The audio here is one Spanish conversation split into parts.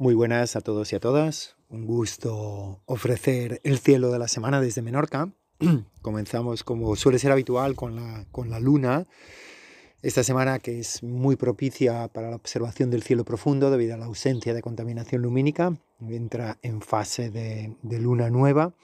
Muy buenas a todos y a todas. Un gusto ofrecer el cielo de la semana desde Menorca. Comenzamos como suele ser habitual con la, con la luna. Esta semana que es muy propicia para la observación del cielo profundo debido a la ausencia de contaminación lumínica. Entra en fase de, de luna nueva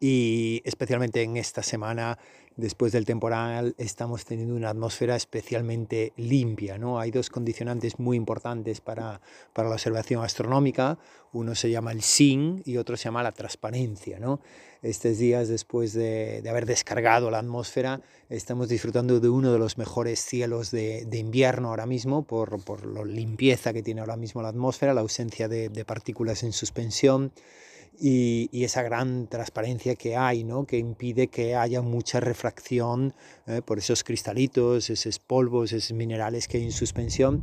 y especialmente en esta semana después del temporal estamos teniendo una atmósfera especialmente limpia. ¿no? Hay dos condicionantes muy importantes para, para la observación astronómica. Uno se llama el SIN y otro se llama la transparencia. ¿no? Estos días, después de, de, haber descargado la atmósfera, estamos disfrutando de uno de los mejores cielos de, de invierno ahora mismo por, por la limpieza que tiene ahora mismo la atmósfera, la ausencia de, de partículas en suspensión y, y, esa gran transparencia que hay, ¿no? que impide que haya mucha refracción eh, por esos cristalitos, esos polvos, esos minerales que hay en suspensión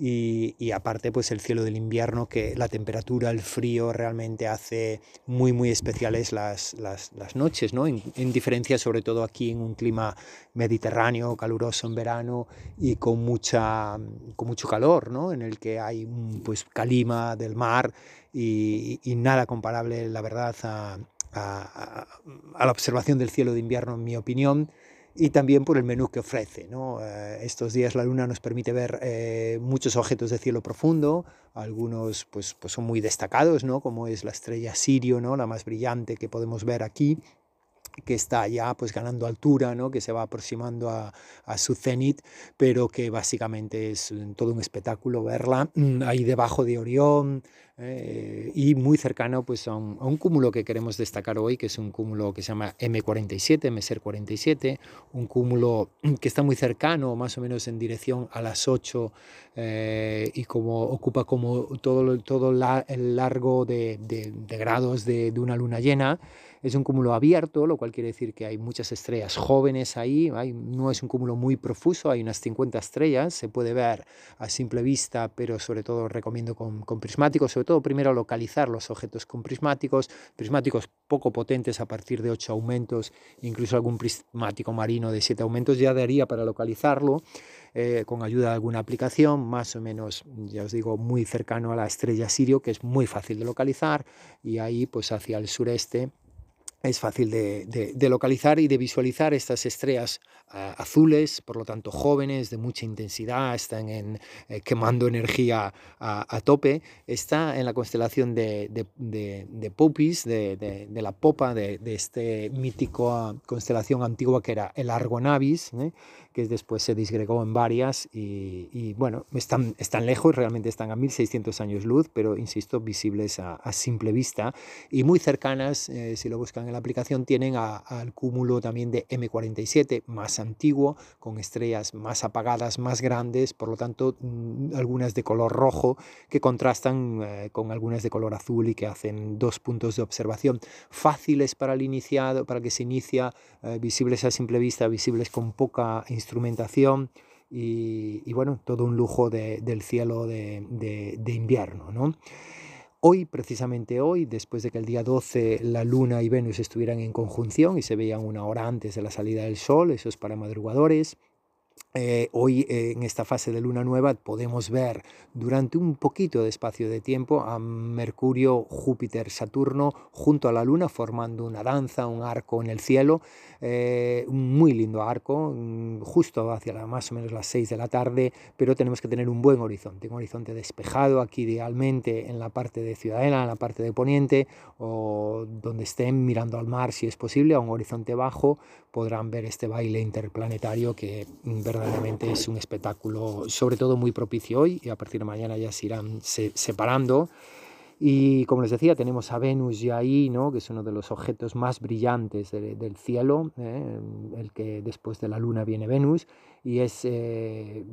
y, aparte pues el cielo del invierno que la temperatura, el frío realmente hace muy muy especiales las, las, las noches, ¿no? En, en, diferencia sobre todo aquí en un clima mediterráneo, caluroso en verano y con, mucha, con mucho calor, ¿no? En el que hay pues calima del mar y, y nada comparable la verdad a, a, a la observación del cielo de invierno en mi opinión y también por el menú que ofrece. ¿no? Eh, estos días la luna nos permite ver eh, muchos objetos de cielo profundo, algunos pues, pues son muy destacados, ¿no? como es la estrella Sirio, ¿no? la más brillante que podemos ver aquí, que está ya pues ganando altura, ¿no? que se va aproximando a, su cenit, pero que básicamente es todo un espectáculo verla mm, ahí debajo de Orión eh, y muy cercano pues a un, cúmulo que queremos destacar hoy, que es un cúmulo que se llama M47, MESER 47, un cúmulo que está muy cercano, más o menos en dirección a las 8 eh, y como ocupa como todo, todo el largo de, grados de una luna llena, es un cúmulo abierto, lo cual quiere decir que hay muchas estrellas jóvenes ahí, no es un cúmulo muy profuso, hay unas 50 estrellas, se puede ver a simple vista, pero sobre todo recomiendo con, con prismáticos, sobre todo primero localizar los objetos con prismáticos, prismáticos poco potentes a partir de 8 aumentos, incluso algún prismático marino de 7 aumentos ya daría para localizarlo. Eh, con ayuda de alguna aplicación, más o menos, ya os digo, muy cercano a la estrella Sirio, que es muy fácil de localizar, y ahí pues hacia el sureste es fácil de, de, de, localizar y de visualizar estas estrellas uh, azules, por lo tanto jóvenes, de mucha intensidad, están en, eh, quemando energía a, a, tope. Está en la constelación de, de Popis, de, la popa de, este mítico constelación antigua que era el Argonavis, ¿eh? que después se disgregó en varias y, y, bueno, están, están lejos, realmente están a 1600 años luz, pero insisto, visibles a, a simple vista y muy cercanas, eh, si lo buscan en la aplicación, tienen al cúmulo también de M47, más antiguo, con estrellas más apagadas, más grandes, por lo tanto, mmm, algunas de color rojo que contrastan eh, con algunas de color azul y que hacen dos puntos de observación fáciles para el iniciado, para que se inicia, eh, visibles a simple vista, visibles con poca instrumentación y, bueno, todo un lujo de, del cielo de, de, de invierno, ¿no? Hoy, precisamente hoy, después de que el día 12 la Luna y Venus estuvieran en conjunción y se veían una hora antes de la salida del Sol, eso es para madrugadores, eh, hoy eh, en esta fase de luna nueva podemos ver durante un poquito de espacio de tiempo a Mercurio, Júpiter, Saturno junto a la luna formando una danza, un arco en el cielo, eh, un muy lindo arco, mm, justo hacia la, más o menos las 6 de la tarde, pero tenemos que tener un buen horizonte, un horizonte despejado aquí idealmente en la parte de Ciudadela, en la parte de Poniente o donde estén mirando al mar si es posible, a un horizonte bajo podrán ver este baile interplanetario que mm, verdaderamente es un espectáculo, sobre todo muy propicio hoy, y a partir de mañana ya se irán se, separando. Y como les decía, tenemos a Venus ya ahí, ¿no? que es uno de los objetos más brillantes de, del cielo, ¿eh? el que después de la Luna viene Venus, y es eh,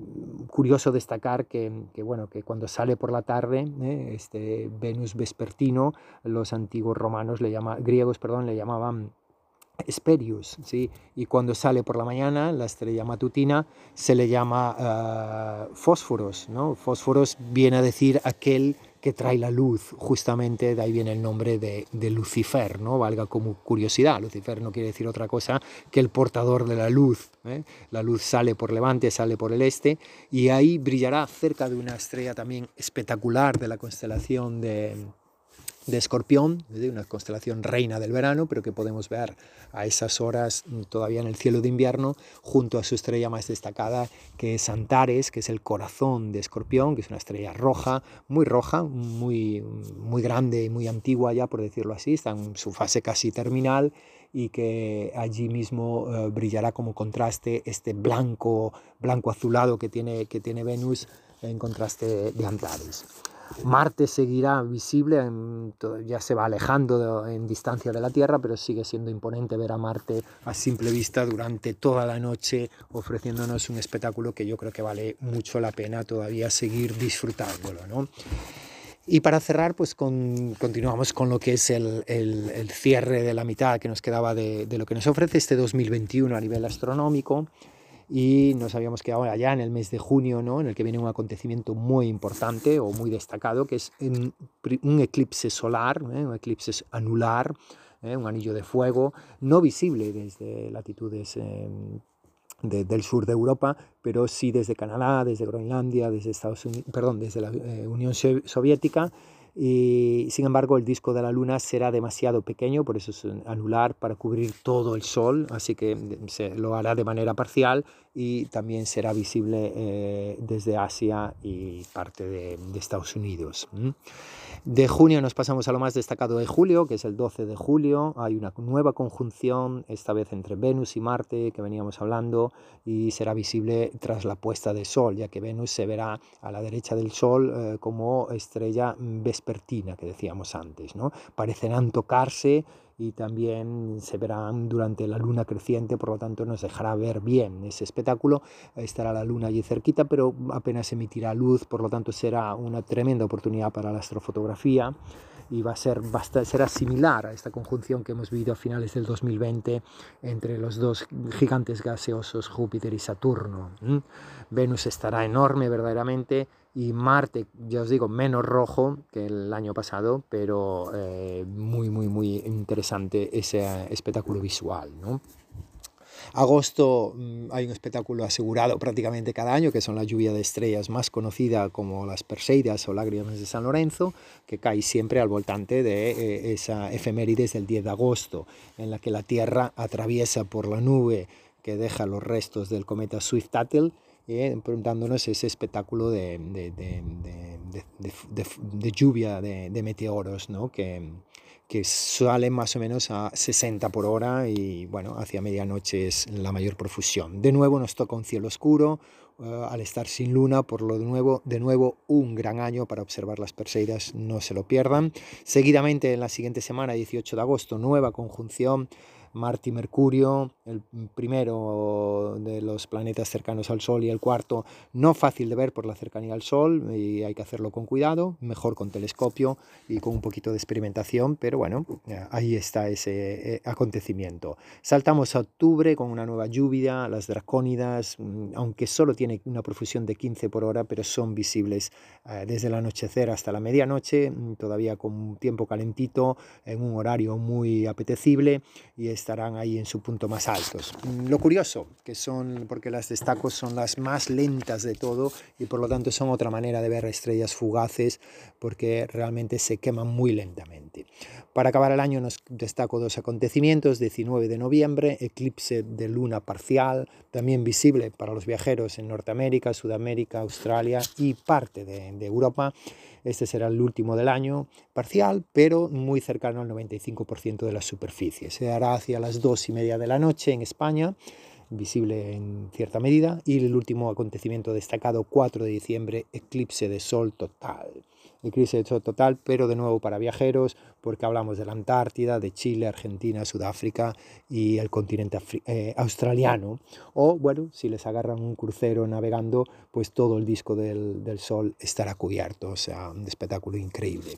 curioso destacar que, que, bueno, que cuando sale por la tarde, ¿eh? este Venus vespertino, los antiguos romanos, le llama, griegos perdón, le llamaban Esperius, ¿sí? y cuando sale por la mañana, la estrella matutina, se le llama uh, fósforos. ¿no? Fósforos viene a decir aquel que trae la luz, justamente de ahí viene el nombre de, Lucifer, ¿no? Valga como curiosidad, Lucifer no quiere decir otra cosa que el portador de la luz. ¿eh? La luz sale por levante, sale por el este, y ahí brillará cerca de una estrella también espectacular de la constelación de, de Escorpión, una constelación reina del verano, pero que podemos ver a esas horas todavía en el cielo de invierno, junto a su estrella más destacada, que es Antares, que es el corazón de Escorpión, que es una estrella roja, muy roja, muy, muy grande y muy antigua ya, por decirlo así, está en su fase casi terminal y que allí mismo eh, brillará como contraste este blanco, blanco azulado que tiene, que tiene Venus en contraste de Antares. Marte seguirá visible, ya se va alejando en distancia de la Tierra, pero sigue siendo imponente ver a Marte a simple vista durante toda la noche, ofreciéndonos un espectáculo que yo creo que vale mucho la pena todavía seguir disfrutándolo. ¿no? Y para cerrar, pues continuamos con lo que es el, cierre de la mitad que nos quedaba de, de lo que nos ofrece este 2021 a nivel astronómico y nos habíamos quedado allá en el mes de junio, ¿no? en el que viene un acontecimiento muy importante o muy destacado, que es un eclipse solar, ¿eh? un eclipse anular, ¿eh? un anillo de fuego, no visible desde latitudes em, del sur de Europa, pero sí desde Canadá, desde Groenlandia, desde Estados Unidos, perdón, desde la eh, Unión Soviética y sin embargo el disco de la luna será demasiado pequeño, por eso es anular para cubrir todo el sol, así que mm, se lo hará de manera parcial y también será visible eh, desde Asia y parte de, Estados Unidos. De junio nos pasamos a lo más destacado de julio, que es el 12 de julio. Hay una nueva conjunción, esta vez entre Venus y Marte, que veníamos hablando, y será visible tras la puesta de sol, ya que Venus se verá a la derecha del Sol eh, como estrella vespertina, que decíamos antes. ¿no? Parecerán tocarse y también se verán durante la luna creciente, por lo tanto nos dejará ver bien ese espectáculo. Estará la luna allí cerquita, pero apenas emitirá luz, por lo tanto será una tremenda oportunidad para la astrofotografía y va a ser será similar a esta conjunción que hemos vivido a finales del 2020 entre los dos gigantes gaseosos Júpiter y Saturno. Venus estará enorme verdaderamente y Marte, ya os digo, menos rojo que el año pasado, pero eh, muy, muy, muy interesante ese espectáculo visual. ¿no? Agosto mm, hay un espectáculo asegurado prácticamente cada año, que son la lluvia de estrellas más conocida como las Perseidas o lágrimas de San Lorenzo, que cae siempre al voltante de eh, esa efemérides del 10 de agosto, en la que la Tierra atraviesa por la nube que deja los restos del cometa Swift-Tuttle eh, preguntándonos ese espectáculo de, de, de, de lluvia de, meteoros, ¿no? que, que sale más o menos a 60 por hora y bueno, hacia medianoche es la mayor profusión. De nuevo nos toca un cielo oscuro, eh, al estar sin luna, por lo de nuevo, de nuevo un gran año para observar las Perseidas, no se lo pierdan. Seguidamente en la siguiente semana, 18 de agosto, nueva conjunción Marte y Mercurio, el primero de los planetas cercanos al Sol y el cuarto no fácil de ver por la cercanía al Sol y hay que hacerlo con cuidado, mejor con telescopio y con un poquito de experimentación, pero bueno, ahí está ese eh, acontecimiento. Saltamos a octubre con una nueva lluvia, las dracónidas, mm, aunque solo tiene una profusión de 15 por hora, pero son visibles eh, desde el anochecer hasta la medianoche, mm, todavía con un tiempo calentito, en un horario muy apetecible y es estarán ahí en su punto más altos. Lo curioso, que son, porque las destacos son las más lentas de todo y por lo tanto son otra manera de ver estrellas fugaces porque realmente se queman muy lentamente. Para acabar el año nos destaco dos acontecimientos, 19 de noviembre, eclipse de luna parcial, también visible para los viajeros en Norteamérica, Sudamérica, Australia y parte de, Europa. Este será el último del año, parcial, pero muy cercano al 95% de la superficie. Se hará hacia las dos y media de la noche en España, visible en cierta medida, y el último acontecimiento destacado, 4 de diciembre, eclipse de sol total eclipse total, pero de nuevo para viajeros, porque hablamos de la Antártida, de Chile, Argentina, Sudáfrica y el continente eh, australiano. O, bueno, si les agarran un crucero navegando, pues todo el disco del, del, Sol estará cubierto, o sea, un espectáculo increíble.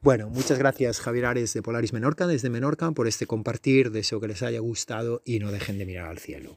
Bueno, muchas gracias Javier Ares de Polaris Menorca, desde Menorca, por este compartir, deseo que les haya gustado y no dejen de mirar al cielo.